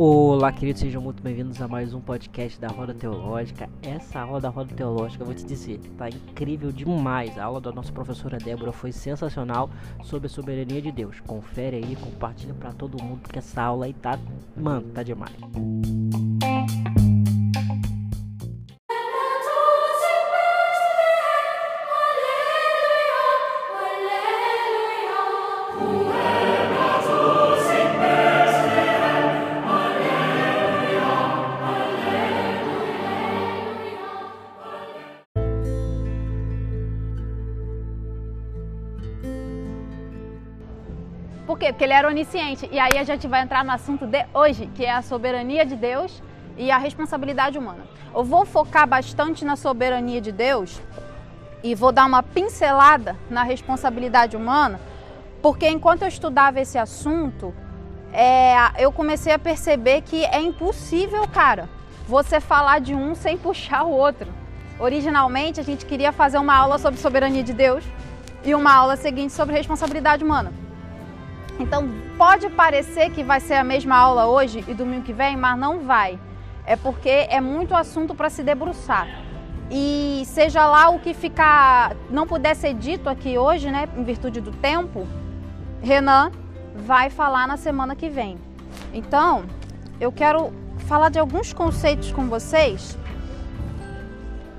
Olá, queridos, sejam muito bem-vindos a mais um podcast da Roda Teológica. Essa aula da Roda Teológica, eu vou te dizer, tá incrível demais. A aula da nossa professora Débora foi sensacional sobre a soberania de Deus. Confere aí, compartilha para todo mundo, porque essa aula aí tá, mano, tá demais. Por Porque ele era onisciente. E aí a gente vai entrar no assunto de hoje, que é a soberania de Deus e a responsabilidade humana. Eu vou focar bastante na soberania de Deus e vou dar uma pincelada na responsabilidade humana, porque enquanto eu estudava esse assunto, é, eu comecei a perceber que é impossível, cara, você falar de um sem puxar o outro. Originalmente a gente queria fazer uma aula sobre soberania de Deus e uma aula seguinte sobre responsabilidade humana. Então pode parecer que vai ser a mesma aula hoje e domingo que vem, mas não vai. É porque é muito assunto para se debruçar. E seja lá o que ficar, não puder ser dito aqui hoje, né, em virtude do tempo, Renan vai falar na semana que vem. Então, eu quero falar de alguns conceitos com vocês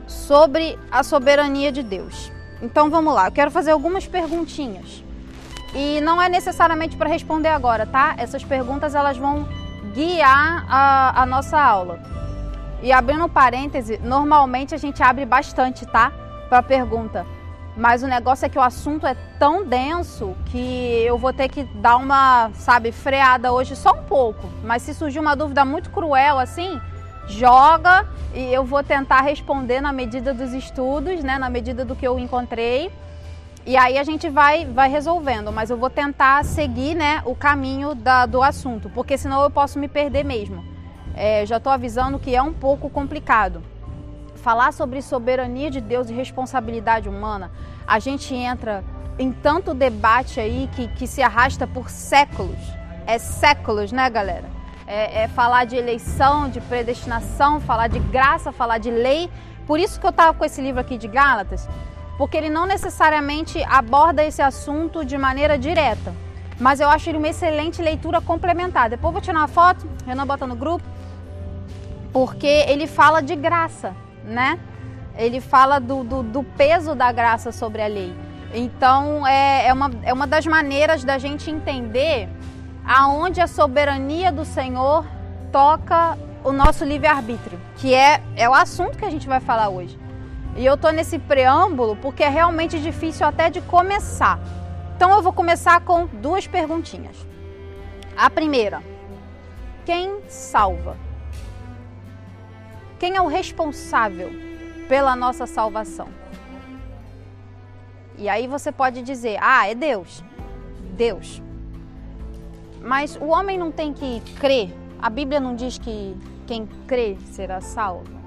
sobre a soberania de Deus. Então vamos lá, eu quero fazer algumas perguntinhas. E não é necessariamente para responder agora, tá? Essas perguntas elas vão guiar a, a nossa aula. E abrindo parêntese, normalmente a gente abre bastante, tá? Para pergunta. Mas o negócio é que o assunto é tão denso que eu vou ter que dar uma, sabe, freada hoje só um pouco. Mas se surgir uma dúvida muito cruel assim, joga e eu vou tentar responder na medida dos estudos, né? Na medida do que eu encontrei. E aí a gente vai, vai resolvendo, mas eu vou tentar seguir né, o caminho da, do assunto, porque senão eu posso me perder mesmo. É, já estou avisando que é um pouco complicado. Falar sobre soberania de Deus e responsabilidade humana, a gente entra em tanto debate aí que, que se arrasta por séculos. É séculos, né, galera? É, é falar de eleição, de predestinação, falar de graça, falar de lei. Por isso que eu estava com esse livro aqui de Gálatas, porque ele não necessariamente aborda esse assunto de maneira direta, mas eu acho ele uma excelente leitura complementar. Depois vou tirar uma foto, Renan bota no grupo, porque ele fala de graça, né? Ele fala do, do, do peso da graça sobre a lei. Então é, é, uma, é uma das maneiras da gente entender aonde a soberania do Senhor toca o nosso livre-arbítrio, que é, é o assunto que a gente vai falar hoje. E eu tô nesse preâmbulo porque é realmente difícil até de começar. Então eu vou começar com duas perguntinhas. A primeira: quem salva? Quem é o responsável pela nossa salvação? E aí você pode dizer: "Ah, é Deus". Deus. Mas o homem não tem que crer. A Bíblia não diz que quem crê será salvo.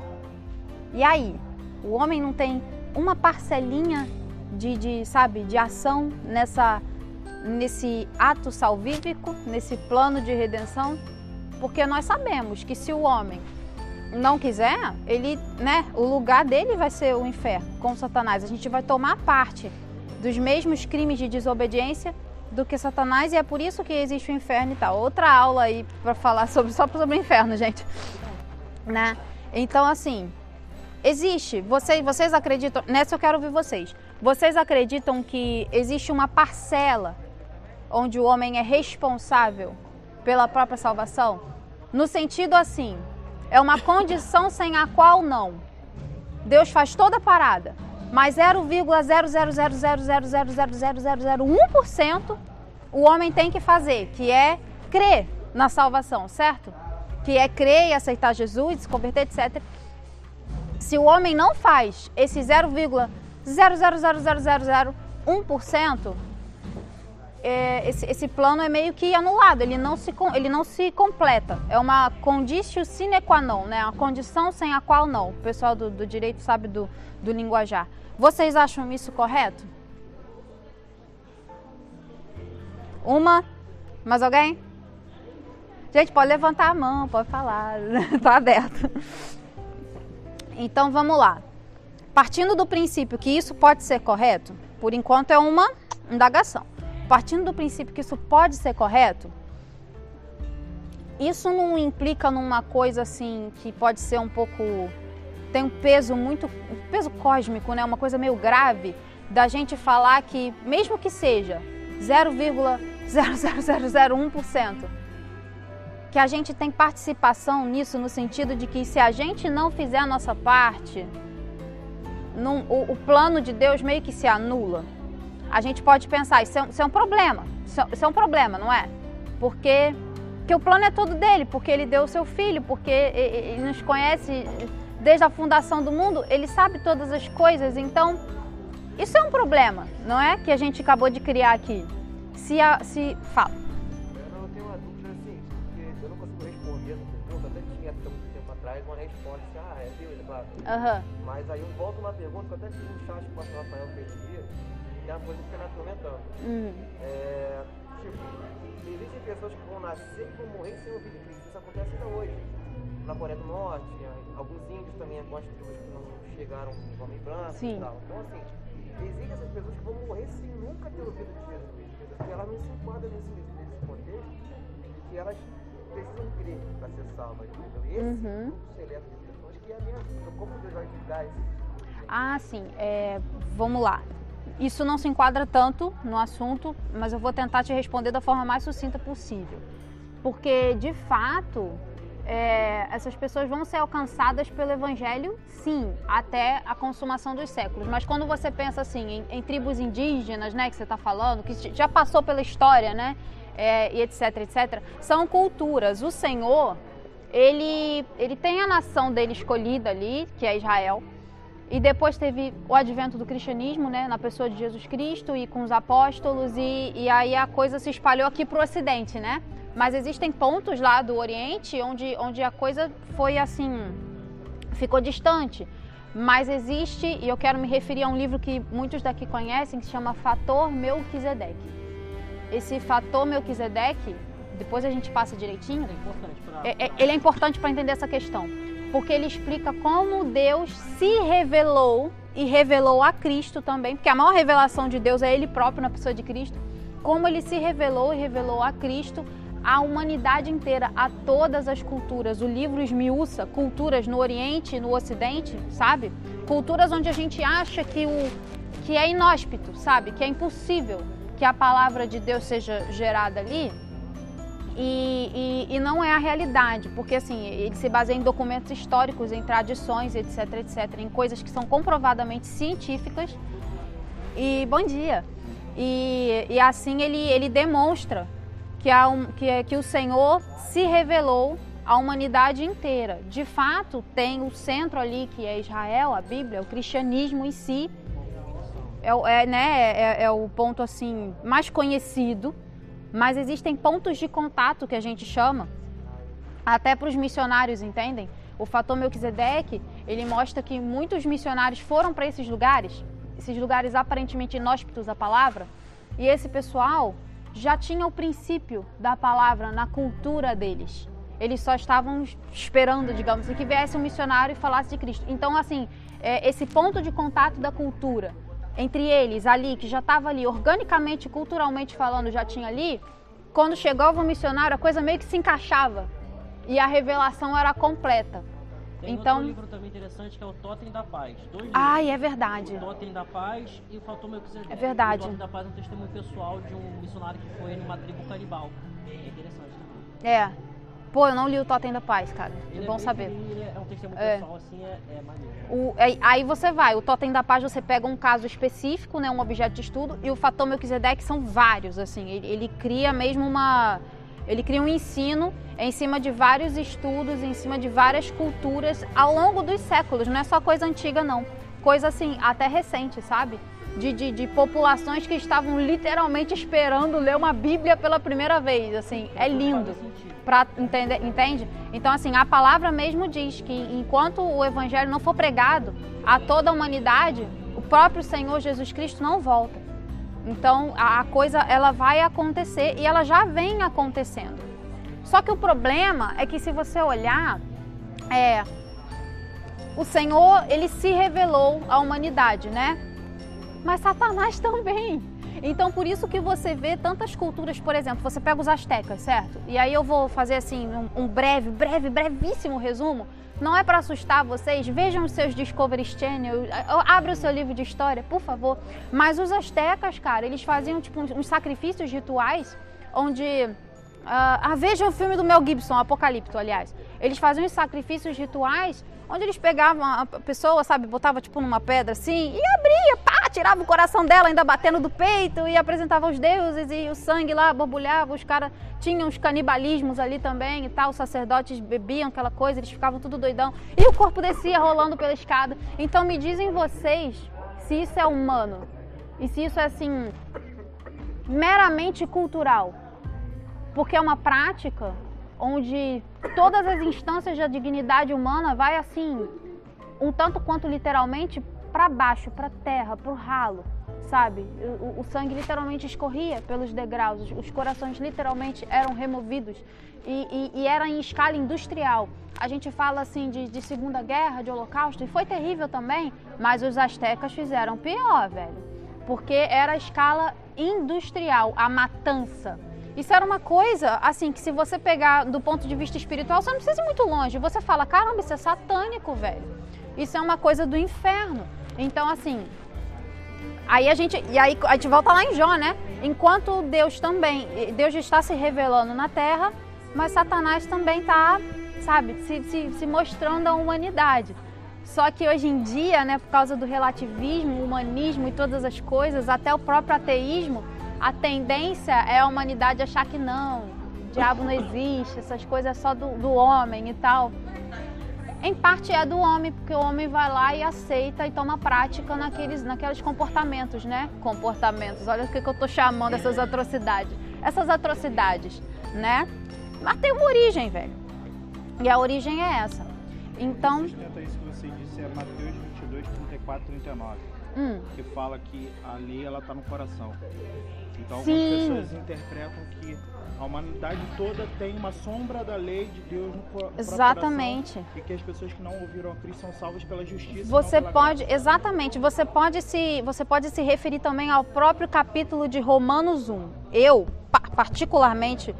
E aí? O homem não tem uma parcelinha de, de, sabe, de ação nessa, nesse ato salvífico, nesse plano de redenção, porque nós sabemos que se o homem não quiser, ele, né, o lugar dele vai ser o inferno com Satanás. A gente vai tomar parte dos mesmos crimes de desobediência do que Satanás e é por isso que existe o inferno e tal. Outra aula aí para falar sobre só sobre o inferno, gente, né? Então assim, Existe. Vocês, vocês acreditam? Nessa eu quero ouvir vocês. Vocês acreditam que existe uma parcela onde o homem é responsável pela própria salvação? No sentido assim, é uma condição sem a qual não. Deus faz toda a parada, mas 0,00000000001% o homem tem que fazer, que é crer na salvação, certo? Que é crer e aceitar Jesus, se converter, etc. Se o homem não faz esse 0,0000001%, é, esse, esse plano é meio que anulado, ele não se, ele não se completa. É uma conditio sine qua non, né? uma condição sem a qual não. O pessoal do, do direito sabe do, do linguajar. Vocês acham isso correto? Uma? Mais alguém? Gente, pode levantar a mão, pode falar, tá aberto. Então vamos lá. Partindo do princípio que isso pode ser correto, por enquanto é uma indagação. Partindo do princípio que isso pode ser correto, isso não implica numa coisa assim que pode ser um pouco tem um peso muito um peso cósmico, né? Uma coisa meio grave da gente falar que mesmo que seja 0,00001% que a gente tem participação nisso no sentido de que se a gente não fizer a nossa parte, num, o, o, plano de Deus meio que se anula. A gente pode pensar, isso é, isso é um problema, isso é, isso é, um problema, não é? Porque, porque o plano é todo dele, porque ele deu o seu filho, porque ele, ele nos conhece desde a fundação do mundo, ele sabe todas as coisas, então isso é um problema, não é? Que a gente acabou de criar aqui. Se, a, se fala. Uhum. Mas aí eu volto uma pergunta que eu até fiz um chat com o pastor Rafael que dia, que é uma coisa que fica me atormentando. Uhum. É, tipo, existem pessoas que vão nascer e vão morrer sem ouvir de Cristo. Isso acontece ainda hoje. Na Coreia do Norte, alguns índios também, algumas tribos que não chegaram com homem branco Sim. e tal. Então, assim, existem essas pessoas que vão morrer sem nunca ter ouvido de Jesus. Porque elas não se enquadram nesse, nesse contexto de que elas precisam crer para ser salvas. Entendeu? E esse uhum. grupo seleto que a minha vida. Como Deus vai julgar esse Ah, sim. É, vamos lá. Isso não se enquadra tanto no assunto, mas eu vou tentar te responder da forma mais sucinta possível. Porque, de fato, é, essas pessoas vão ser alcançadas pelo Evangelho, sim, até a consumação dos séculos. Mas quando você pensa assim em, em tribos indígenas, né, que você está falando, que já passou pela história, né, é, e etc, etc, são culturas. O Senhor ele, ele tem a nação dele escolhida ali, que é Israel. E depois teve o advento do cristianismo, né, na pessoa de Jesus Cristo e com os apóstolos, e, e aí a coisa se espalhou aqui para o Ocidente, né? Mas existem pontos lá do Oriente onde, onde a coisa foi assim, ficou distante. Mas existe, e eu quero me referir a um livro que muitos daqui conhecem, que se chama Fator Melquisedeque. Esse Fator Melquisedeque depois a gente passa direitinho. É, é, ele é importante para entender essa questão, porque ele explica como Deus se revelou e revelou a Cristo também, porque a maior revelação de Deus é Ele próprio na pessoa de Cristo, como Ele se revelou e revelou a Cristo à humanidade inteira, a todas as culturas. O livro esmiuça culturas no Oriente e no Ocidente, sabe? Culturas onde a gente acha que, o, que é inóspito, sabe? Que é impossível que a palavra de Deus seja gerada ali e, e, e, não é a realidade, porque assim, ele se baseia em documentos históricos, em tradições, etc, etc, em coisas que são comprovadamente científicas. E bom dia. E, e assim ele, ele demonstra que, há um, que, que o Senhor se revelou à humanidade inteira. De fato, tem o centro ali que é Israel, a Bíblia, o cristianismo em si. É, é, né, é, é o ponto assim mais conhecido mas existem pontos de contato que a gente chama, até para os missionários, entendem? O fator Melquisedeque, ele mostra que muitos missionários foram para esses lugares, esses lugares aparentemente inóspitos à palavra, e esse pessoal já tinha o princípio da palavra na cultura deles. Eles só estavam esperando, digamos assim, que viesse um missionário e falasse de Cristo. Então, assim, é, esse ponto de contato da cultura, entre eles ali, que já estava ali, organicamente, culturalmente falando, já tinha ali, quando chegava o missionário, a coisa meio que se encaixava e a revelação era completa. Tem então, outro livro também interessante que é o Totem da Paz. Dois Ai, é verdade. O Totem da Paz e o Fator Melquisedeque. É verdade. O Totem da Paz é um testemunho pessoal de um missionário que foi numa tribo canibal. É interessante também. É. Pô, eu não li o Totem da Paz, cara. Ele é bom é saber. é um testemunho é. pessoal, assim, é, é maneiro. O, é, aí você vai, o Totem da Paz você pega um caso específico, né, um objeto de estudo, e o Fator Melquisedeque são vários, assim. Ele, ele cria mesmo uma... Ele cria um ensino em cima de vários estudos, em cima de várias culturas ao longo dos séculos. Não é só coisa antiga, não. Coisa assim, até recente, sabe? De, de, de, populações que estavam literalmente esperando ler uma Bíblia pela primeira vez. Assim, é lindo para entender, entende? Então assim, a palavra mesmo diz que enquanto o evangelho não for pregado a toda a humanidade, o próprio Senhor Jesus Cristo não volta. Então a coisa ela vai acontecer e ela já vem acontecendo. Só que o problema é que se você olhar, é, o Senhor ele se revelou à humanidade, né? Mas Satanás também. Então por isso que você vê tantas culturas, por exemplo, você pega os astecas, certo? E aí eu vou fazer assim um, um breve, breve, brevíssimo resumo. Não é para assustar vocês, vejam os seus Discovery Channel, abra o seu livro de história, por favor. Mas os astecas, cara, eles faziam tipo uns sacrifícios rituais onde Uh, ah, vejam o filme do Mel Gibson, Apocalipto, aliás. Eles faziam os sacrifícios rituais onde eles pegavam a pessoa, sabe, botava tipo numa pedra assim e abria, pá, tirava o coração dela ainda batendo do peito e apresentava os deuses e o sangue lá borbulhava, os caras tinham os canibalismos ali também e tal, os sacerdotes bebiam aquela coisa, eles ficavam tudo doidão. E o corpo descia rolando pela escada. Então me dizem vocês se isso é humano e se isso é assim meramente cultural, porque é uma prática onde todas as instâncias da dignidade humana vai assim, um tanto quanto literalmente para baixo, para terra, para o ralo, sabe? O, o, sangue literalmente escorria pelos degraus, os, os corações literalmente eram removidos e, e, e, era em escala industrial. A gente fala assim de, de Segunda Guerra, de Holocausto, e foi terrível também, mas os astecas fizeram pior, velho, porque era a escala industrial, a matança isso era uma coisa, assim, que se você pegar do ponto de vista espiritual, você não precisa ir muito longe. Você fala, caramba, isso é satânico, velho. Isso é uma coisa do inferno. Então, assim, aí a gente, e aí a gente volta lá em Jó, né? Enquanto Deus também, Deus está se revelando na terra, mas Satanás também está, sabe, se, se, se mostrando à humanidade. Só que hoje em dia, né, por causa do relativismo, humanismo e todas as coisas, até o próprio ateísmo, a tendência é a humanidade achar que não, o diabo não existe, essas coisas é só do, do homem e tal. Em parte é do homem, porque o homem vai lá e aceita e toma prática naqueles, naqueles comportamentos, né? Comportamentos, olha o que, que eu estou chamando essas atrocidades. Essas atrocidades, né? Mas tem uma origem, velho. E a origem é essa. Então. Sustenta isso que você disse, é Mateus 22, 34, 39. Hum. Que fala que a lei ela está no coração. Então Sim. algumas pessoas interpretam que a humanidade toda tem uma sombra da lei de Deus no coração. Exatamente. E que as pessoas que não ouviram a Cristo são salvas pela justiça. Você pode, graça. exatamente, você pode se, você pode se referir também ao próprio capítulo de Romanos 1. Eu, particularmente,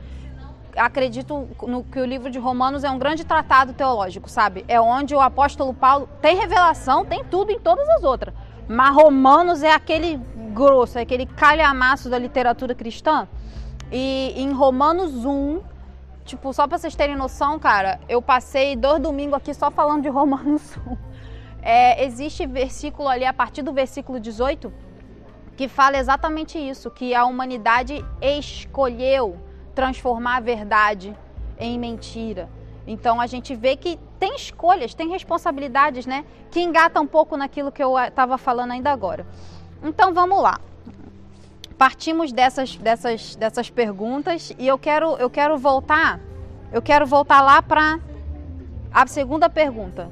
acredito no que o livro de Romanos é um grande tratado teológico, sabe? É onde o apóstolo Paulo tem revelação, tem tudo em todas as outras. Mas Romanos é aquele grosso, é aquele calhamaço da literatura cristã. E em Romanos 1, tipo, só pra vocês terem noção, cara, eu passei dois domingos aqui só falando de Romanos 1. É, existe versículo ali, a partir do versículo 18, que fala exatamente isso: que a humanidade escolheu transformar a verdade em mentira. Então a gente vê que tem escolhas, tem responsabilidades, né? Que engata um pouco naquilo que eu estava falando ainda agora. Então vamos lá. Partimos dessas, dessas, dessas perguntas e eu quero, eu quero voltar, eu quero voltar lá para a segunda pergunta.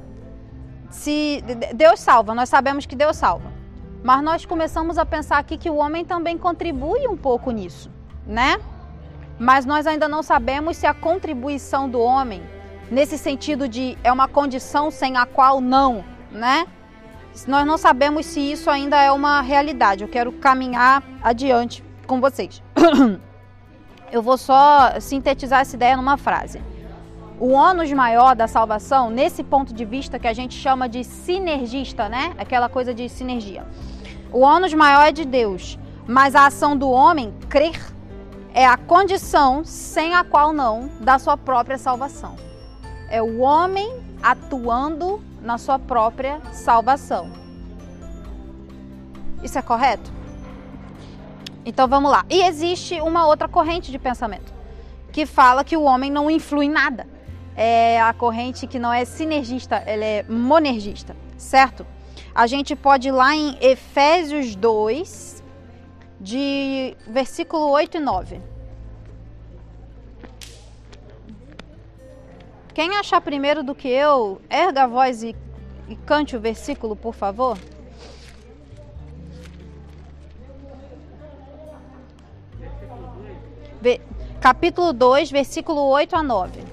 Se Deus salva, nós sabemos que Deus salva. Mas nós começamos a pensar aqui que o homem também contribui um pouco nisso, né? Mas nós ainda não sabemos se a contribuição do homem, nesse sentido de é uma condição sem a qual não, né? Nós não sabemos se isso ainda é uma realidade. Eu quero caminhar adiante com vocês. Eu vou só sintetizar essa ideia numa frase. O ônus maior da salvação, nesse ponto de vista que a gente chama de sinergista, né? Aquela coisa de sinergia. O ônus maior é de Deus, mas a ação do homem, crer, é a condição sem a qual não da sua própria salvação. É o homem atuando na sua própria salvação. Isso é correto? Então vamos lá. E existe uma outra corrente de pensamento que fala que o homem não influi em nada. É a corrente que não é sinergista, ela é monergista, certo? A gente pode ir lá em Efésios 2, de versículo 8 e 9. Quem achar primeiro do que eu, erga a voz e, e cante o versículo, por favor. Capítulo 2, versículo 8 a 9.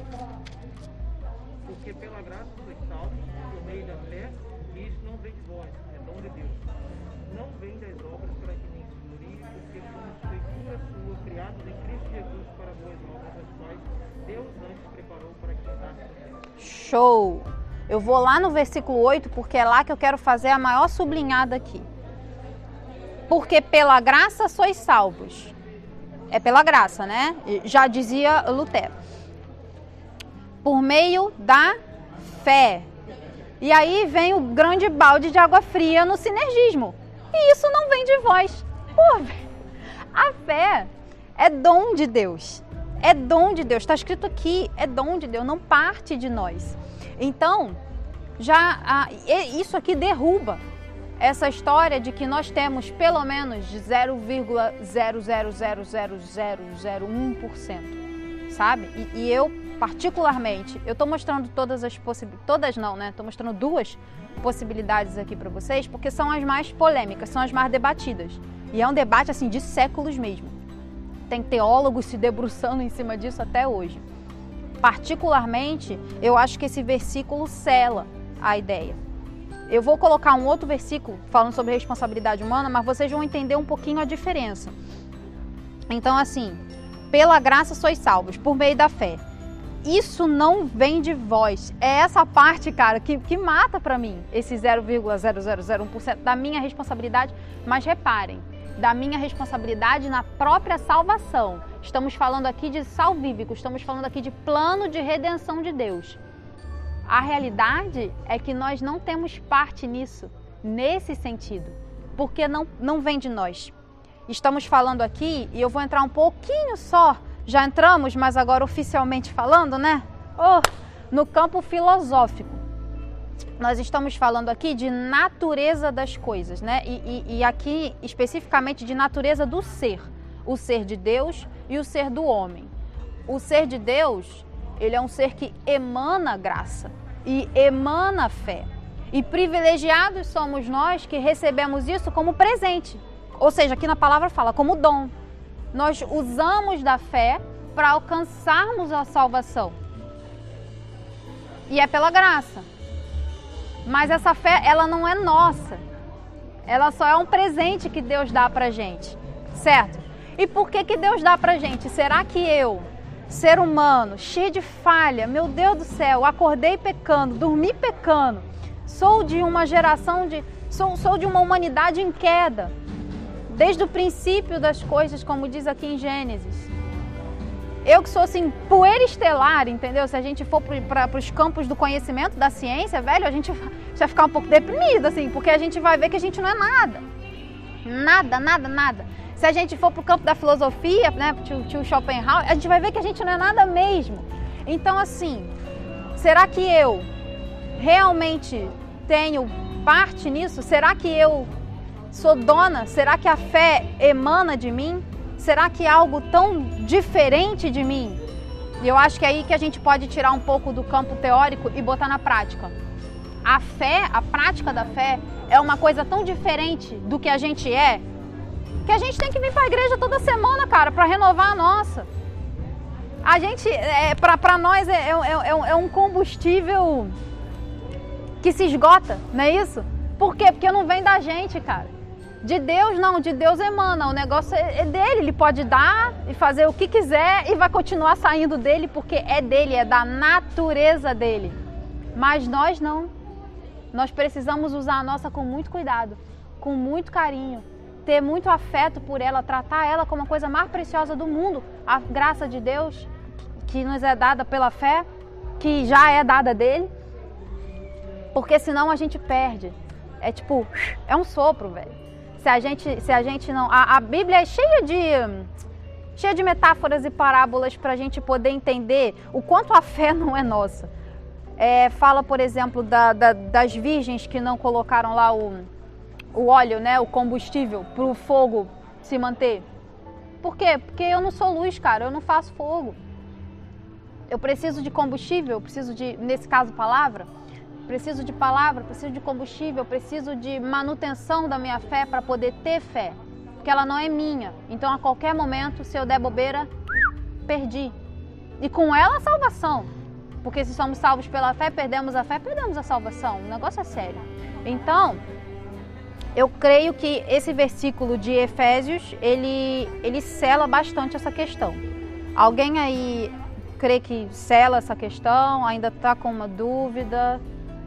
Porque pela graça sois salvos por meio da e isso não vem de vós, é dom de Deus. Não vem das obras para que se glorie, porque somos feitura sua, em Cristo Jesus para boas obras, as quais Deus antes Show! Eu vou lá no versículo 8, porque é lá que eu quero fazer a maior sublinhada aqui. Porque pela graça sois salvos é pela graça, né? Já dizia Lutero. Por meio da fé. E aí vem o grande balde de água fria no sinergismo. E isso não vem de vós. Pô, a fé é dom de Deus. É dom de Deus. Está escrito aqui, é dom de Deus, não parte de nós. Então, já isso aqui derruba essa história de que nós temos pelo menos 0,0000001%, sabe? E, e, eu, particularmente, eu estou mostrando todas as possibilidades, todas não, né? Estou mostrando duas possibilidades aqui para vocês, porque são as mais polêmicas, são as mais debatidas. E é um debate, assim, de séculos mesmo. Tem teólogos se debruçando em cima disso até hoje. Particularmente, eu acho que esse versículo cela a ideia eu vou colocar um outro versículo falando sobre responsabilidade humana, mas vocês vão entender um pouquinho a diferença. Então, assim, pela graça sois salvos, por meio da fé. Isso não vem de vós. É essa parte, cara, que, que mata para mim esse 0,0001% da minha responsabilidade. Mas reparem, da minha responsabilidade na própria salvação. Estamos falando aqui de salvífico, estamos falando aqui de plano de redenção de Deus. A realidade é que nós não temos parte nisso, nesse sentido, porque não, não vem de nós. Estamos falando aqui, e eu vou entrar um pouquinho só, já entramos, mas agora oficialmente falando, né? Oh, no campo filosófico. Nós estamos falando aqui de natureza das coisas, né? E, e, e aqui especificamente de natureza do ser, o ser de Deus e o ser do homem. O ser de Deus ele é um ser que emana graça e emana fé. E privilegiados somos nós que recebemos isso como presente. Ou seja, aqui na palavra fala como dom. Nós usamos da fé para alcançarmos a salvação. E é pela graça. Mas essa fé, ela não é nossa. Ela só é um presente que Deus dá pra gente. Certo? E por que que Deus dá pra gente? Será que eu ser humano, cheio de falha, meu Deus do céu, acordei pecando, dormi pecando, sou de uma geração de. Sou, sou de uma humanidade em queda, desde o princípio das coisas, como diz aqui em Gênesis. Eu que sou assim, poeira estelar, entendeu? Se a gente for para os campos do conhecimento, da ciência, velho, a gente vai ficar um pouco deprimido, assim, porque a gente vai ver que a gente não é nada. Nada, nada, nada. Se a gente for para o campo da filosofia, né, tio, tio Schopenhauer, a gente vai ver que a gente não é nada mesmo. Então, assim, será que eu realmente tenho parte nisso? Será que eu sou dona? Será que a fé emana de mim? Será que é algo tão diferente de mim? E eu acho que é aí que a gente pode tirar um pouco do campo teórico e botar na prática. A fé, a prática da fé, é uma coisa tão diferente do que a gente é que a gente tem que vir para a igreja toda semana, cara, para renovar a nossa. A gente, é, para nós, é, é, é, é, um combustível que se esgota, não é isso? Por quê? Porque não vem da gente, cara. De Deus não, de Deus emana. O negócio é, é dele, ele pode dar e fazer o que quiser e vai continuar saindo dele porque é dele, é da natureza dele. Mas nós não. Nós precisamos usar a nossa com muito cuidado, com muito carinho, ter muito afeto por ela, tratar ela como a coisa mais preciosa do mundo, a graça de Deus que nos é dada pela fé, que já é dada dele. Porque senão a gente perde. É tipo, é um sopro, velho. Se a gente, se a gente não, a, a Bíblia é cheia de cheia de metáforas e parábolas para a gente poder entender o quanto a fé não é nossa. É, fala, por exemplo, da, da, das virgens que não colocaram lá o, o óleo, né, o combustível para o fogo se manter? Por quê? Porque eu não sou luz, cara, eu não faço fogo. Eu preciso de combustível, preciso de, nesse caso, palavra. Preciso de palavra, preciso de combustível, preciso de manutenção da minha fé para poder ter fé. porque ela não é minha. Então a qualquer momento, se eu der bobeira, perdi. E com ela a salvação. Porque se somos salvos pela fé, perdemos a fé, perdemos a salvação. O negócio é sério. Então, eu creio que esse versículo de Efésios, ele, ele sela bastante essa questão. Alguém aí crê que sela essa questão? Ainda está com uma dúvida?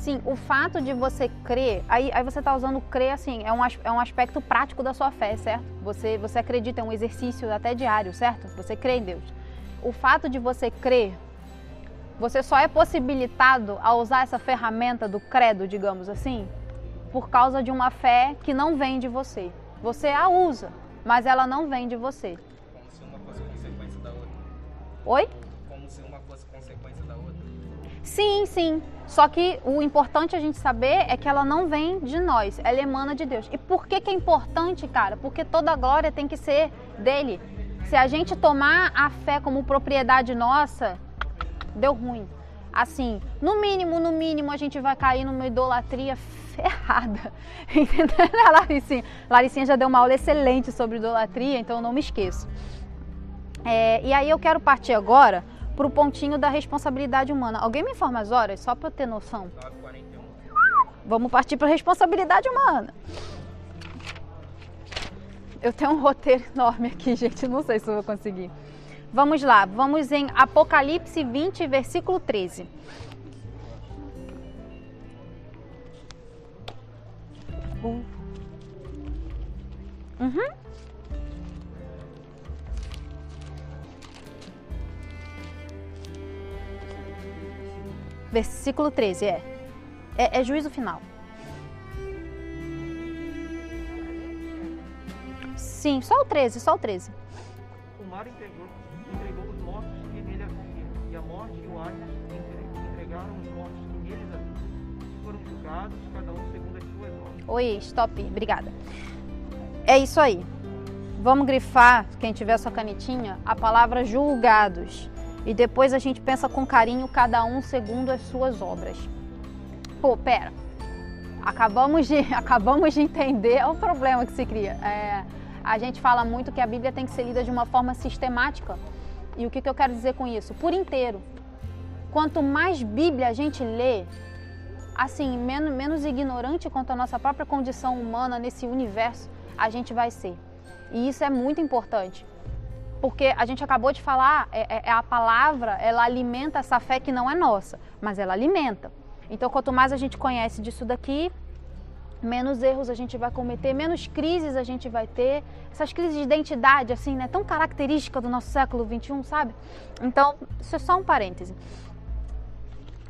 Sim, o fato de você crer, aí, aí você está usando crer assim, é um, é um aspecto prático da sua fé, certo? Você, você acredita, é um exercício até diário, certo? Você crê em Deus. O fato de você crer, você só é possibilitado a usar essa ferramenta do credo, digamos assim, por causa de uma fé que não vem de você. Você a usa, mas ela não vem de você. Oi? Como se uma fosse consequência da outra. Sim, sim. Só que o importante a gente saber é que ela não vem de nós, ela emana de Deus. E por que, que é importante, cara? Porque toda glória tem que ser dele. Se a gente tomar a fé como propriedade nossa, deu ruim. Assim, no mínimo, no mínimo, a gente vai cair numa idolatria ferrada. Entendeu, Laricinha? Laricinha já deu uma aula excelente sobre idolatria, então eu não me esqueço. É, e aí eu quero partir agora para o pontinho da responsabilidade humana. Alguém me informa as horas, só para eu ter noção? Vamos partir para responsabilidade humana. Eu tenho um roteiro enorme aqui, gente, não sei se eu vou conseguir. Vamos lá, vamos em Apocalipse 20, versículo 13. Uhum. Versículo 13, é. É, é juízo final. Sim, só o 13, só o 13. O mar entregou, entregou os mortos que nele havia, e a morte e o ar entregaram os mortos que neles havia. Foram julgados, cada um segundo as suas obras. Oi, stop, obrigada. É isso aí. Vamos grifar, quem tiver sua canetinha, a palavra julgados e depois a gente pensa com carinho cada um segundo as suas obras. Pô, pera. Acabamos de, acabamos de entender o problema que se cria. É, a gente fala muito que a Bíblia tem que ser lida de uma forma sistemática. E o que, que eu quero dizer com isso? Por inteiro. Quanto mais Bíblia a gente lê, assim, menos, menos ignorante quanto a nossa própria condição humana nesse universo, a gente vai ser. E isso é muito importante. Porque a gente acabou de falar, é, é, é, a palavra, ela alimenta essa fé que não é nossa, mas ela alimenta. Então, quanto mais a gente conhece disso daqui, menos erros a gente vai cometer, menos crises a gente vai ter. Essas crises de identidade, assim, né? Tão característica do nosso século XXI, sabe? Então, isso é só um parêntese.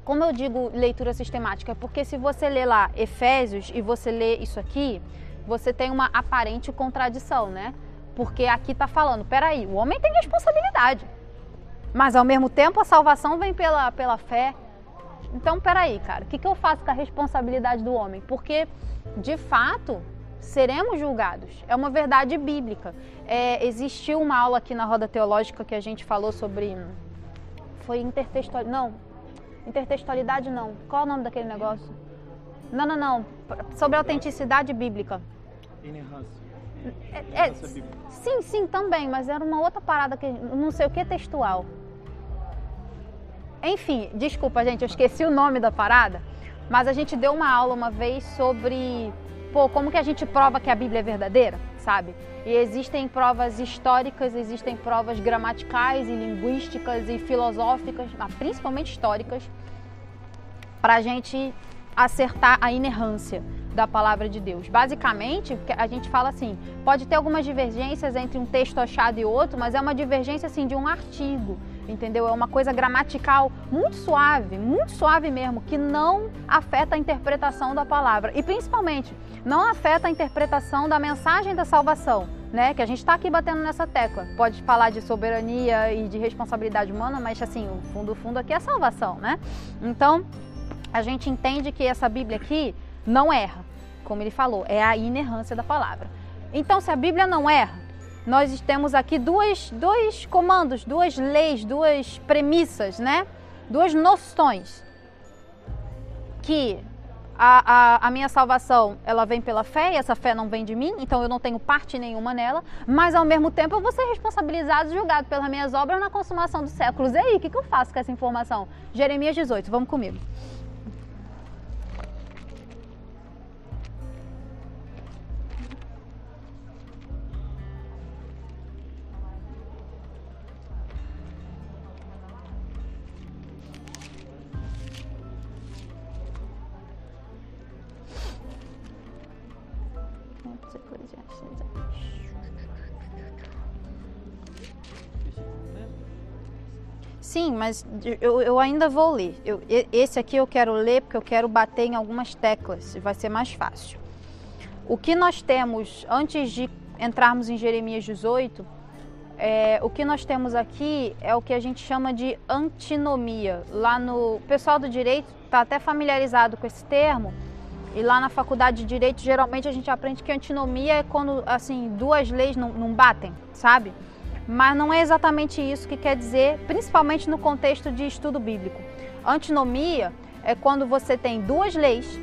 Como eu digo leitura sistemática? Porque se você lê lá Efésios e você lê isso aqui, você tem uma aparente contradição, né? Porque aqui está falando, peraí, o homem tem responsabilidade. Mas ao mesmo tempo a salvação vem pela, pela fé. Então, peraí, cara, o que, que eu faço com a responsabilidade do homem? Porque, de fato, seremos julgados. É uma verdade bíblica. É, existiu uma aula aqui na Roda Teológica que a gente falou sobre. Foi intertextualidade. Não, intertextualidade não. Qual é o nome daquele negócio? Não, não, não. Sobre autenticidade bíblica. Inerrância. É, é, sim, sim, também, mas era uma outra parada que não sei o que textual. Enfim, desculpa, gente, eu esqueci o nome da parada, mas a gente deu uma aula uma vez sobre pô, como que a gente prova que a Bíblia é verdadeira, sabe? E existem provas históricas, existem provas gramaticais e linguísticas e filosóficas, principalmente históricas, para a gente acertar a inerrância da palavra de Deus. Basicamente, a gente fala assim, pode ter algumas divergências entre um texto achado e outro, mas é uma divergência assim de um artigo, entendeu? É uma coisa gramatical muito suave, muito suave mesmo, que não afeta a interpretação da palavra e principalmente não afeta a interpretação da mensagem da salvação, né? Que a gente está aqui batendo nessa tecla. Pode falar de soberania e de responsabilidade humana, mas assim, o fundo, fundo aqui é salvação, né? Então, a gente entende que essa Bíblia aqui não erra, como ele falou, é a inerrância da palavra. Então, se a Bíblia não erra, nós temos aqui duas, dois comandos, duas leis, duas premissas, né? Duas noções que a, a, a, minha salvação ela vem pela fé e essa fé não vem de mim, então eu não tenho parte nenhuma nela, mas ao mesmo tempo eu vou ser responsabilizado e julgado pelas minhas obras na consumação dos séculos. E aí, o que, que eu faço com essa informação? Jeremias 18, vamos comigo. Sim, mas eu, eu ainda vou ler. Eu, esse aqui eu quero ler porque eu quero bater em algumas teclas, vai ser mais fácil. O que nós temos, antes de entrarmos em Jeremias 18, é, o que nós temos aqui é o que a gente chama de antinomia. Lá no o pessoal do direito está até familiarizado com esse termo. E lá na faculdade de direito, geralmente a gente aprende que antinomia é quando assim duas leis não, não batem, sabe? mas não é exatamente isso que quer dizer, principalmente no contexto de estudo bíblico. Antinomia é quando você tem duas leis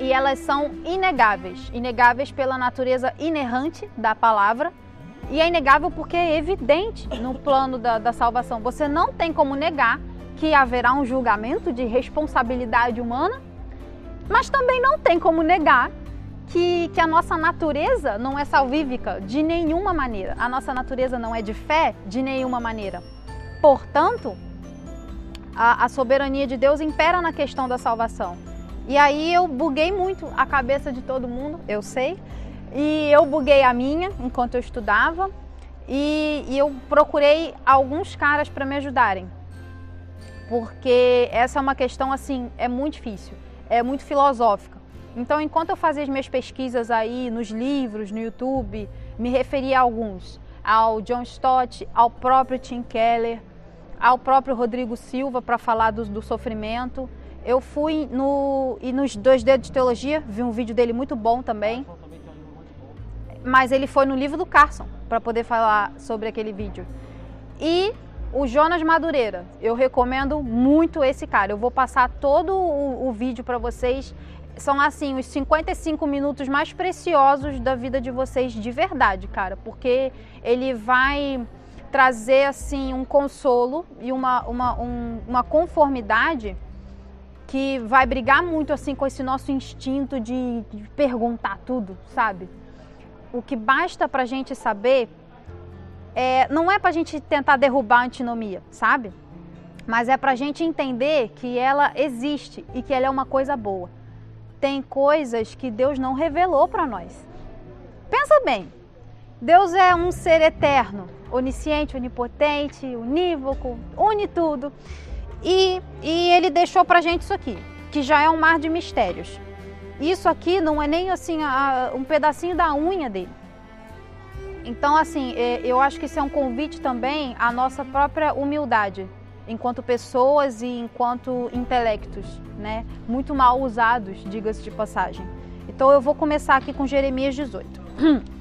e elas são inegáveis inegáveis pela natureza inerrante da palavra. E é inegável porque é evidente no plano da, da salvação. Você não tem como negar que haverá um julgamento de responsabilidade humana, mas também não tem como negar que, que a nossa natureza não é salvífica de nenhuma maneira. A nossa natureza não é de fé de nenhuma maneira. Portanto, a, a soberania de Deus impera na questão da salvação. E aí eu buguei muito a cabeça de todo mundo, eu sei. E eu buguei a minha enquanto eu estudava. E, e eu procurei alguns caras para me ajudarem. Porque essa é uma questão assim, é muito difícil, é muito filosófica. Então, enquanto eu fazia as minhas pesquisas aí nos livros, no YouTube, me referia a alguns, ao John Stott, ao próprio Tim Keller, ao próprio Rodrigo Silva para falar do, do, sofrimento. Eu fui no e nos dois dedos de teologia, vi um vídeo dele muito bom também. Mas ele foi no livro do Carson para poder falar sobre aquele vídeo. E o Jonas Madureira, eu recomendo muito esse cara. Eu vou passar todo o, o vídeo para vocês são assim os 55 minutos mais preciosos da vida de vocês de verdade, cara, porque ele vai trazer assim um consolo e uma, uma, um, uma conformidade que vai brigar muito assim com esse nosso instinto de, de perguntar tudo, sabe? O que basta pra gente saber é, não é pra gente tentar derrubar a antinomia, sabe? Mas é pra gente entender que ela existe e que ela é uma coisa boa tem coisas que Deus não revelou para nós. Pensa bem, Deus é um ser eterno, onisciente, onipotente, unívoco, une tudo. E, e ele deixou para gente isso aqui, que já é um mar de mistérios. Isso aqui não é nem assim a, um pedacinho da unha dele. Então, assim, é, eu acho que isso é um convite também à nossa própria humildade enquanto pessoas e enquanto intelectos, né? Muito mal usados, diga-se de passagem. Então eu vou começar aqui com Jeremias 18.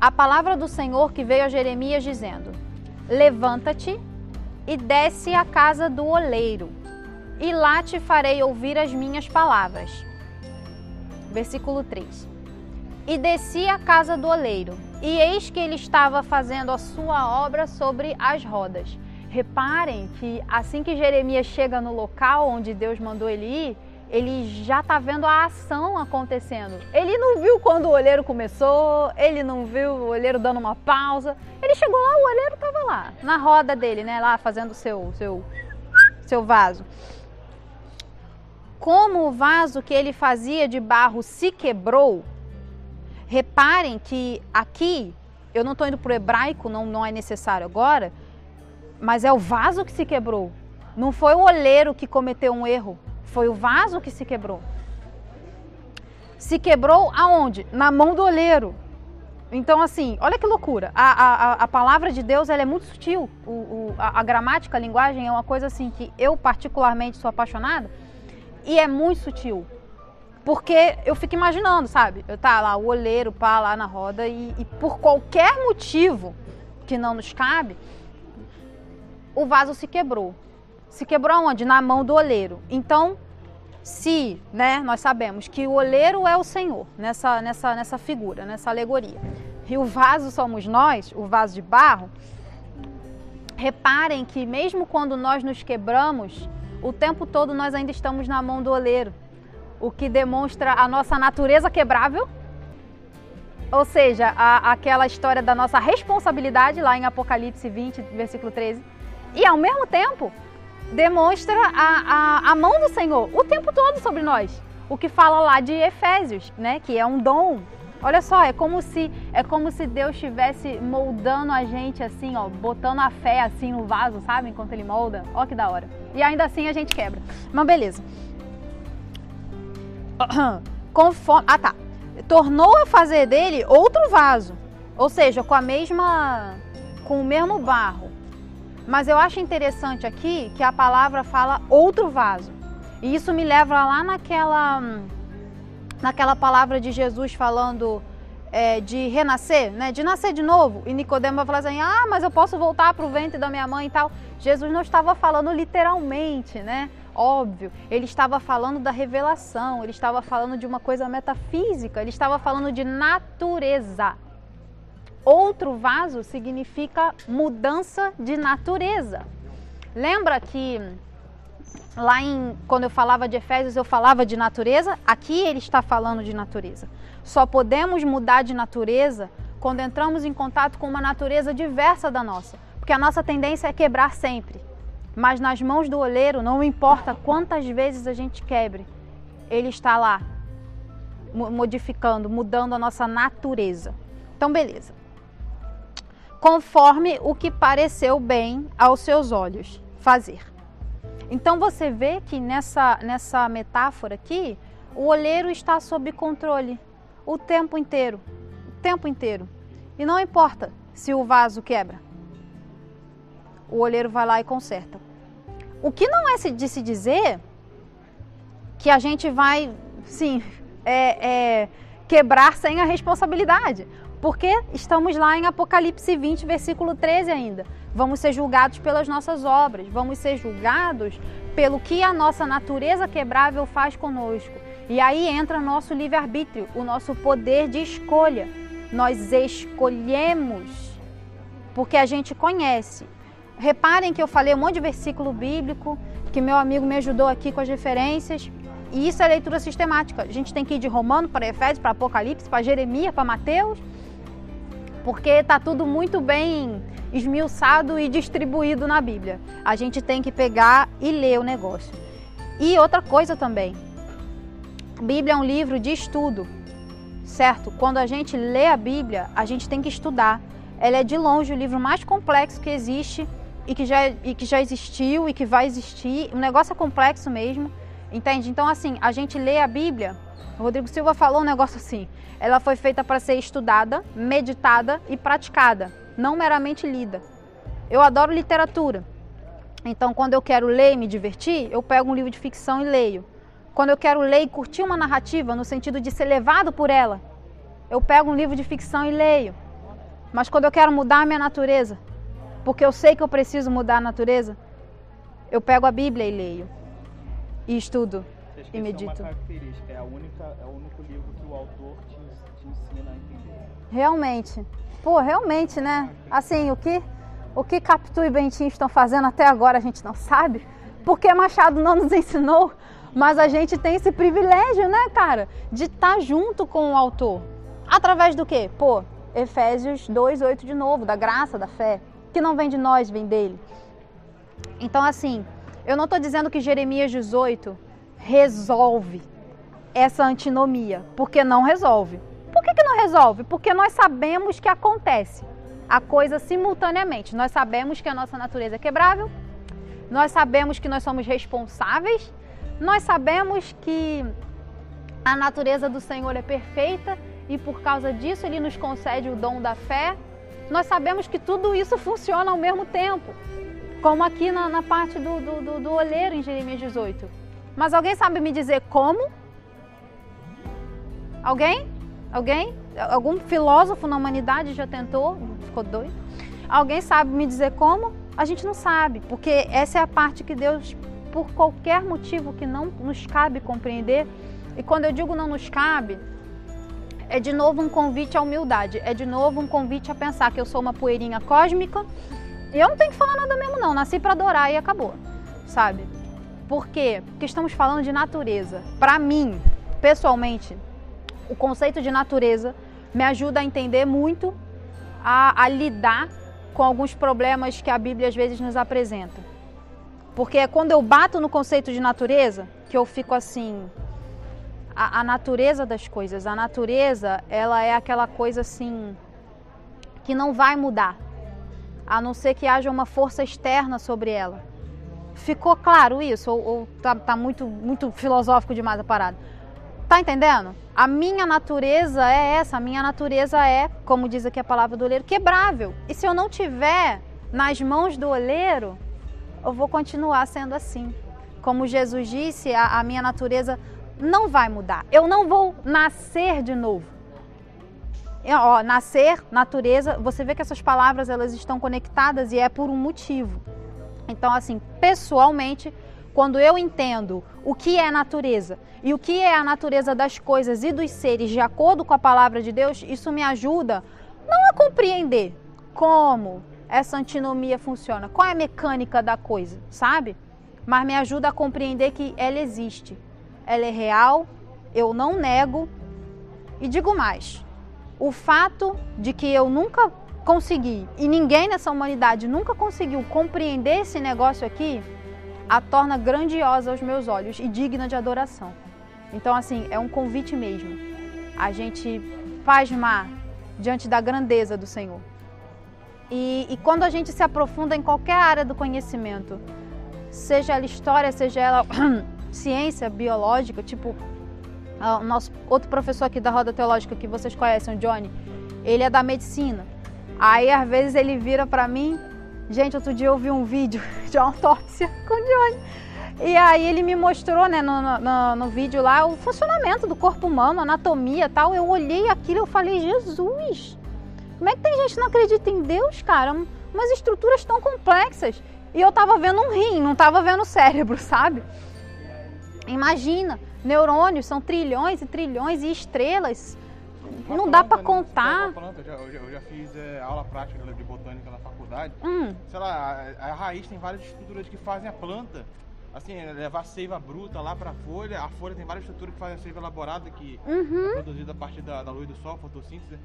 A palavra do Senhor que veio a Jeremias dizendo: Levanta-te e desce à casa do oleiro, e lá te farei ouvir as minhas palavras. Versículo 3. E desci à casa do oleiro, e eis que ele estava fazendo a sua obra sobre as rodas Reparem que assim que Jeremias chega no local onde Deus mandou ele ir, ele já está vendo a ação acontecendo. Ele não viu quando o olheiro começou, ele não viu o olheiro dando uma pausa. Ele chegou lá, o olheiro estava lá, na roda dele, né, lá fazendo seu seu seu vaso. Como o vaso que ele fazia de barro se quebrou, reparem que aqui, eu não estou indo para o hebraico, não, não é necessário agora, mas é o vaso que se quebrou. Não foi o olheiro que cometeu um erro, foi o vaso que se quebrou. Se quebrou aonde? Na mão do olheiro. Então, assim, olha que loucura. A, a, a palavra de Deus ela é muito sutil. O, o, a, a, gramática, a linguagem é uma coisa assim que eu particularmente sou apaixonada e é muito sutil. Porque eu fico imaginando, sabe? Eu tá lá, o oleiro, pá, lá na roda e, e por qualquer motivo que não nos cabe, o vaso se quebrou. Se quebrou onde? Na mão do oleiro. Então, se, né, nós sabemos que o oleiro é o Senhor nessa, nessa, nessa figura, nessa alegoria, e o vaso somos nós, o vaso de barro, reparem que mesmo quando nós nos quebramos, o tempo todo nós ainda estamos na mão do oleiro, o que demonstra a nossa natureza quebrável, ou seja, a, aquela história da nossa responsabilidade lá em Apocalipse 20, versículo 13, e ao mesmo tempo demonstra a, a, a mão do Senhor o tempo todo sobre nós. O que fala lá de Efésios, né? Que é um dom. Olha só, é como se é como se Deus estivesse moldando a gente assim, ó, botando a fé assim no vaso, sabe? Enquanto ele molda. Ó que da hora. E ainda assim a gente quebra. Mas beleza. Conforme, ah tá. Tornou a fazer dele outro vaso. Ou seja, com a mesma com o mesmo barro mas eu acho interessante aqui que a palavra fala outro vaso. E isso me leva lá naquela, naquela palavra de Jesus falando é, de renascer, né? de nascer de novo. E Nicodemo vai falar assim: ah, mas eu posso voltar para o ventre da minha mãe e tal. Jesus não estava falando literalmente, né? Óbvio, ele estava falando da revelação, ele estava falando de uma coisa metafísica, ele estava falando de natureza. Outro vaso significa mudança de natureza. Lembra que lá em quando eu falava de Efésios eu falava de natureza? Aqui ele está falando de natureza. Só podemos mudar de natureza quando entramos em contato com uma natureza diversa da nossa, porque a nossa tendência é quebrar sempre. Mas nas mãos do oleiro, não importa quantas vezes a gente quebre, ele está lá modificando, mudando a nossa natureza. Então, beleza conforme o que pareceu bem aos seus olhos fazer. Então você vê que nessa, nessa metáfora aqui, o olheiro está sob controle o tempo inteiro, o tempo inteiro. E não importa se o vaso quebra. O olheiro vai lá e conserta. O que não é de se dizer que a gente vai, sim, é, é, quebrar sem a responsabilidade. Porque estamos lá em Apocalipse 20, versículo 13 ainda. Vamos ser julgados pelas nossas obras, vamos ser julgados pelo que a nossa natureza quebrável faz conosco. E aí entra nosso livre-arbítrio, o nosso poder de escolha. Nós escolhemos porque a gente conhece. Reparem que eu falei um monte de versículo bíblico, que meu amigo me ajudou aqui com as referências. E isso é leitura sistemática. A gente tem que ir de Romano para Efésios, para Apocalipse, para Jeremias, para Mateus porque está tudo muito bem esmiuçado e distribuído na Bíblia. A gente tem que pegar e ler o negócio. E outra coisa também, Bíblia é um livro de estudo, certo? Quando a gente lê a Bíblia, a gente tem que estudar. Ela é de longe o livro mais complexo que existe e que já, e que já existiu e que vai existir. O negócio é complexo mesmo, entende? Então, assim, a gente lê a Bíblia o Rodrigo Silva falou um negócio assim: ela foi feita para ser estudada, meditada e praticada, não meramente lida. Eu adoro literatura. Então, quando eu quero ler e me divertir, eu pego um livro de ficção e leio. Quando eu quero ler e curtir uma narrativa, no sentido de ser levado por ela, eu pego um livro de ficção e leio. Mas quando eu quero mudar a minha natureza, porque eu sei que eu preciso mudar a natureza, eu pego a Bíblia e leio. E estudo e medito. É uma característica, é, a única, é o único livro que o autor te, te ensina a entender. Realmente. Pô, realmente, né? Assim, o que, o que Capitu e Bentinho estão fazendo até agora a gente não sabe, porque Machado não nos ensinou, mas a gente tem esse privilégio, né, cara, de estar tá junto com o autor. Através do quê? Pô, Efésios 2:8 de novo, da graça, da fé, que não vem de nós, vem dele. Então, assim, eu não estou dizendo que Jeremias 18 resolve essa antinomia, porque não resolve. Por que, que não resolve? Porque nós sabemos que acontece a coisa simultaneamente. Nós sabemos que a nossa natureza é quebrável, nós sabemos que nós somos responsáveis, nós sabemos que a natureza do Senhor é perfeita e por causa disso ele nos concede o dom da fé, nós sabemos que tudo isso funciona ao mesmo tempo. Como aqui na, na parte do, do, do olheiro em Jeremias 18. Mas alguém sabe me dizer como? Alguém? Alguém? Algum filósofo na humanidade já tentou? Ficou doido? Alguém sabe me dizer como? A gente não sabe, porque essa é a parte que Deus, por qualquer motivo que não nos cabe compreender, e quando eu digo não nos cabe, é de novo um convite à humildade, é de novo um convite a pensar que eu sou uma poeirinha cósmica e eu não tenho que falar nada mesmo não, nasci para adorar e acabou, sabe? Por quê? Porque estamos falando de natureza. Para mim, pessoalmente, o conceito de natureza me ajuda a entender muito, a, a lidar com alguns problemas que a Bíblia às vezes nos apresenta. Porque é quando eu bato no conceito de natureza que eu fico assim. A, a, natureza das coisas. A natureza, ela é aquela coisa assim. que não vai mudar. A não ser que haja uma força externa sobre ela. Ficou claro isso? Ou, ou tá, tá muito, muito filosófico demais a parada? Tá entendendo? A minha natureza é essa, a minha natureza é, como diz aqui a palavra do oleiro, quebrável. E se eu não tiver nas mãos do oleiro, eu vou continuar sendo assim. Como Jesus disse, a, a minha natureza não vai mudar. Eu não vou nascer de novo. Eu, ó, nascer, natureza, você vê que essas palavras elas estão conectadas e é por um motivo. Então, assim, pessoalmente, quando eu entendo o que é natureza e o que é a natureza das coisas e dos seres de acordo com a palavra de Deus, isso me ajuda não a compreender como essa antinomia funciona, qual é a mecânica da coisa, sabe? Mas me ajuda a compreender que ela existe, ela é real, eu não nego. E digo mais: o fato de que eu nunca consegui e ninguém nessa humanidade nunca conseguiu compreender esse negócio aqui a torna grandiosa aos meus olhos e digna de adoração. Então, assim, é um convite mesmo a gente pasmar diante da grandeza do Senhor. E, e, quando a gente se aprofunda em qualquer área do conhecimento, seja ela história, seja ela ciência biológica, tipo o nosso outro professor aqui da roda teológica que vocês conhecem, o Johnny, ele é da medicina. Aí às vezes ele vira para mim Gente, outro dia eu vi um vídeo de autópsia com o Johnny. E aí ele me mostrou, né, no, no, no, vídeo lá, o funcionamento do corpo humano, anatomia tal. Eu olhei aquilo e falei, Jesus, como é que tem gente que não acredita em Deus, cara? Umas estruturas tão complexas. E eu tava vendo um rim, não tava vendo o cérebro, sabe? Imagina, neurônios são trilhões e trilhões e estrelas não dá para né? contar. Planta, eu, já, eu, já, eu já fiz é, aula prática de botânica na faculdade. Hum. Sei lá, a, a, raiz tem várias estruturas que fazem a planta. Assim, é, levar seiva bruta lá para a folha. A folha tem várias estruturas que fazem a seiva elaborada, que uhum. é produzida a partir da, da, luz do sol, fotossíntese.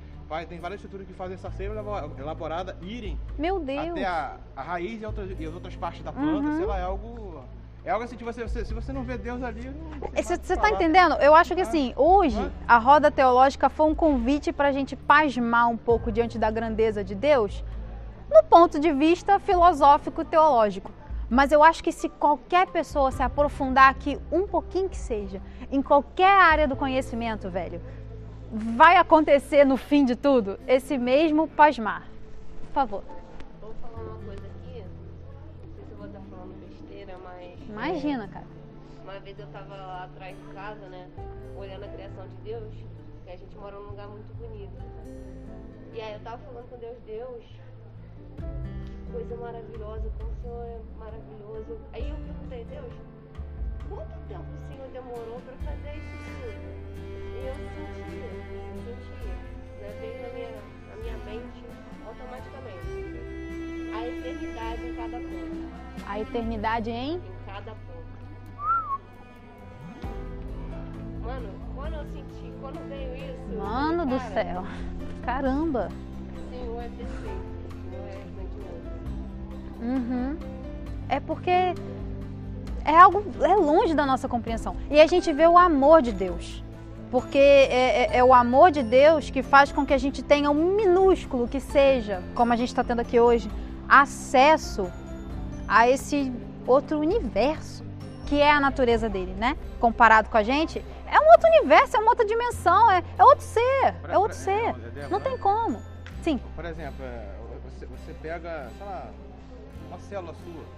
Tem várias estruturas que fazem essa seiva elaborada irem Meu Deus. até a, a raiz e, outras, e as outras partes da planta. Uhum. Sei lá, é algo é algo assim que você, você, se você não vê Deus ali. Você está entendendo? Eu acho que assim, hoje a roda teológica foi um convite para a gente pasmar um pouco diante da grandeza de Deus, no ponto de vista filosófico teológico. Mas eu acho que se qualquer pessoa se aprofundar aqui um pouquinho que seja, em qualquer área do conhecimento, velho, vai acontecer no fim de tudo esse mesmo pasmar. Por favor. Imagina, cara. Uma vez eu tava lá atrás de casa, né? Olhando a criação de Deus, e a gente mora num lugar muito bonito. E aí eu tava falando com Deus, Deus, coisa maravilhosa, como o Senhor é maravilhoso. Aí eu perguntei, Deus, quanto tempo o Senhor demorou para fazer isso tudo? E eu senti, senti, né? veio na minha, na minha mente automaticamente. A eternidade em cada ponto. A eternidade em? Cada ponto. Mano, quando eu senti, quando veio isso. Mano do céu. Caramba. Senhor é perfeito. Senhor é grandioso. Uhum. É porque é algo é longe da nossa compreensão. E a gente vê o amor de Deus. Porque é, é, é, o amor de Deus que faz com que a gente tenha um minúsculo que seja, como a gente está tendo aqui hoje, acesso a esse outro universo, que é a natureza dele, né? Comparado com a gente. É um outro universo, é uma outra dimensão, é, é outro ser, pra, é outro pra, ser. Não, não tem como. Sim. Por exemplo, é, você, você pega, sei lá, uma célula sua.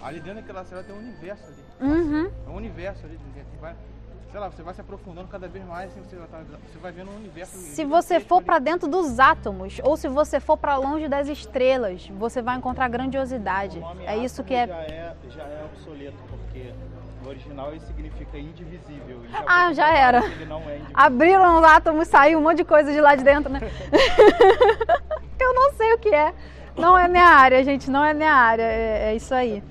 Ali dentro daquela célula tem um universo ali. Uhum. É um universo ali dentro. Sei lá, você vai se aprofundando cada vez mais, assim, você, vai, tá, você vai vendo um universo. Se você for para dentro dos átomos ou se você for para longe das estrelas, você vai encontrar grandiosidade. É isso que é... Já, é. já é obsoleto, porque no original ele significa indivisível. Já ah, já era. É Abriram os átomos, saiu um monte de coisa de lá de dentro, né? Eu não sei o que é. Não é minha área, gente, não é minha área. É, é isso aí.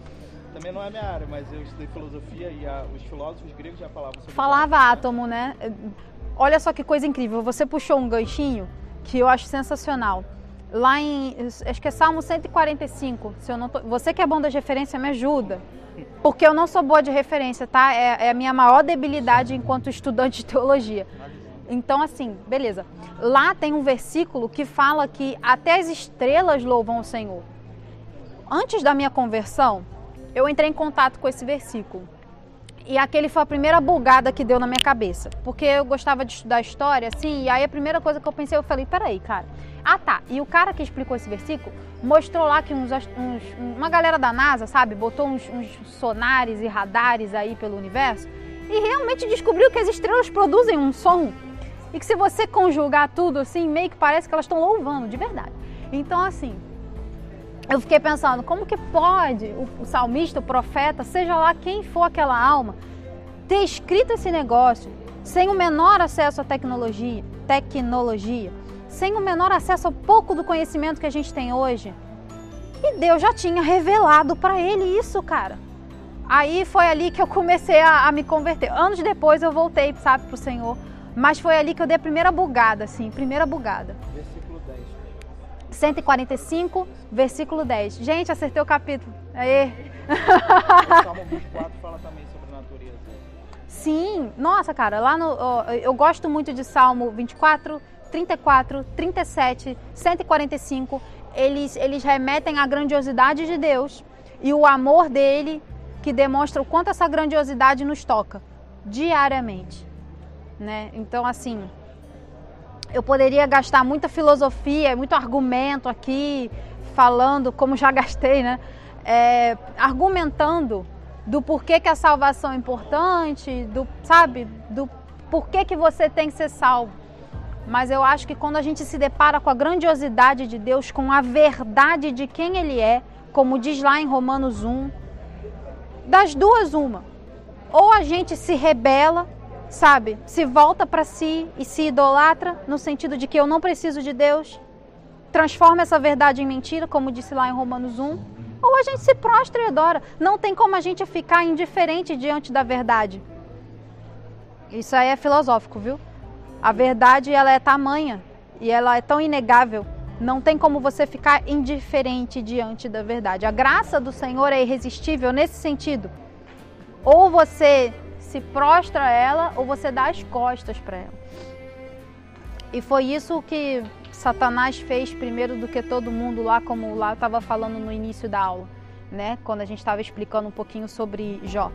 Também não é minha área, mas eu estudei filosofia e a, os filósofos gregos já falavam sobre Falava átomo, né? Olha só que coisa incrível. Você puxou um ganchinho que eu acho sensacional. Lá em, acho que é Salmo 145, se eu não tô, você que é bom das referências, me ajuda. Porque eu não sou boa de referência, tá? É, é a minha maior debilidade enquanto estudante de teologia. Então, assim, beleza. Lá tem um versículo que fala que até as estrelas louvam o Senhor. Antes da minha conversão, eu entrei em contato com esse versículo. E aquele foi a primeira bugada que deu na minha cabeça. Porque eu gostava de estudar história, assim, e aí a primeira coisa que eu pensei, eu falei, peraí, cara. Ah, tá. E o cara que explicou esse versículo mostrou lá que uns, uns, uma galera da NASA, sabe, botou uns, uns sonares e radares aí pelo universo e realmente descobriu que as estrelas produzem um som e que se você conjugar tudo assim, meio que parece que elas estão louvando, de verdade. Então, assim, eu fiquei pensando, como que pode o, salmista, o profeta, seja lá quem for aquela alma, ter escrito esse negócio sem o menor acesso à tecnologia, tecnologia, sem o menor acesso ao pouco do conhecimento que a gente tem hoje. E Deus já tinha revelado para ele isso, cara. Aí foi ali que eu comecei a, a me converter. Anos depois eu voltei, sabe, para o Senhor. Mas foi ali que eu dei a primeira bugada, assim, primeira bugada. Versículo 10. 145, versículo 10. Gente, acertei o capítulo. Aê! O Salmo 24 fala também sobre natureza. Sim, nossa, cara, lá no. Eu gosto muito de Salmo 24, 34, 37, 145. Eles, eles remetem à grandiosidade de Deus e o amor dele, que demonstra o quanto essa grandiosidade nos toca diariamente né? Então, assim, eu poderia gastar muita filosofia, muito argumento aqui, falando, como já gastei, né? É, argumentando do porquê que a salvação é importante, do, sabe, do porquê que você tem que ser salvo. Mas eu acho que quando a gente se depara com a grandiosidade de Deus, com a verdade de quem Ele é, como diz lá em Romanos 1, das duas, uma. Ou a gente se rebela sabe, se volta para si e se idolatra, no sentido de que eu não preciso de Deus, transforma essa verdade em mentira, como disse lá em Romanos 1, ou a gente se prostra e adora. Não tem como a gente ficar indiferente diante da verdade. Isso aí é filosófico, viu? A verdade ela é tamanha e ela é tão inegável. Não tem como você ficar indiferente diante da verdade. A graça do Senhor é irresistível nesse sentido. Ou você se prostra a ela ou você dá as costas para ela. E foi isso que Satanás fez primeiro do que todo mundo lá, como lá estava falando no início da aula, né? Quando a gente estava explicando um pouquinho sobre Jó.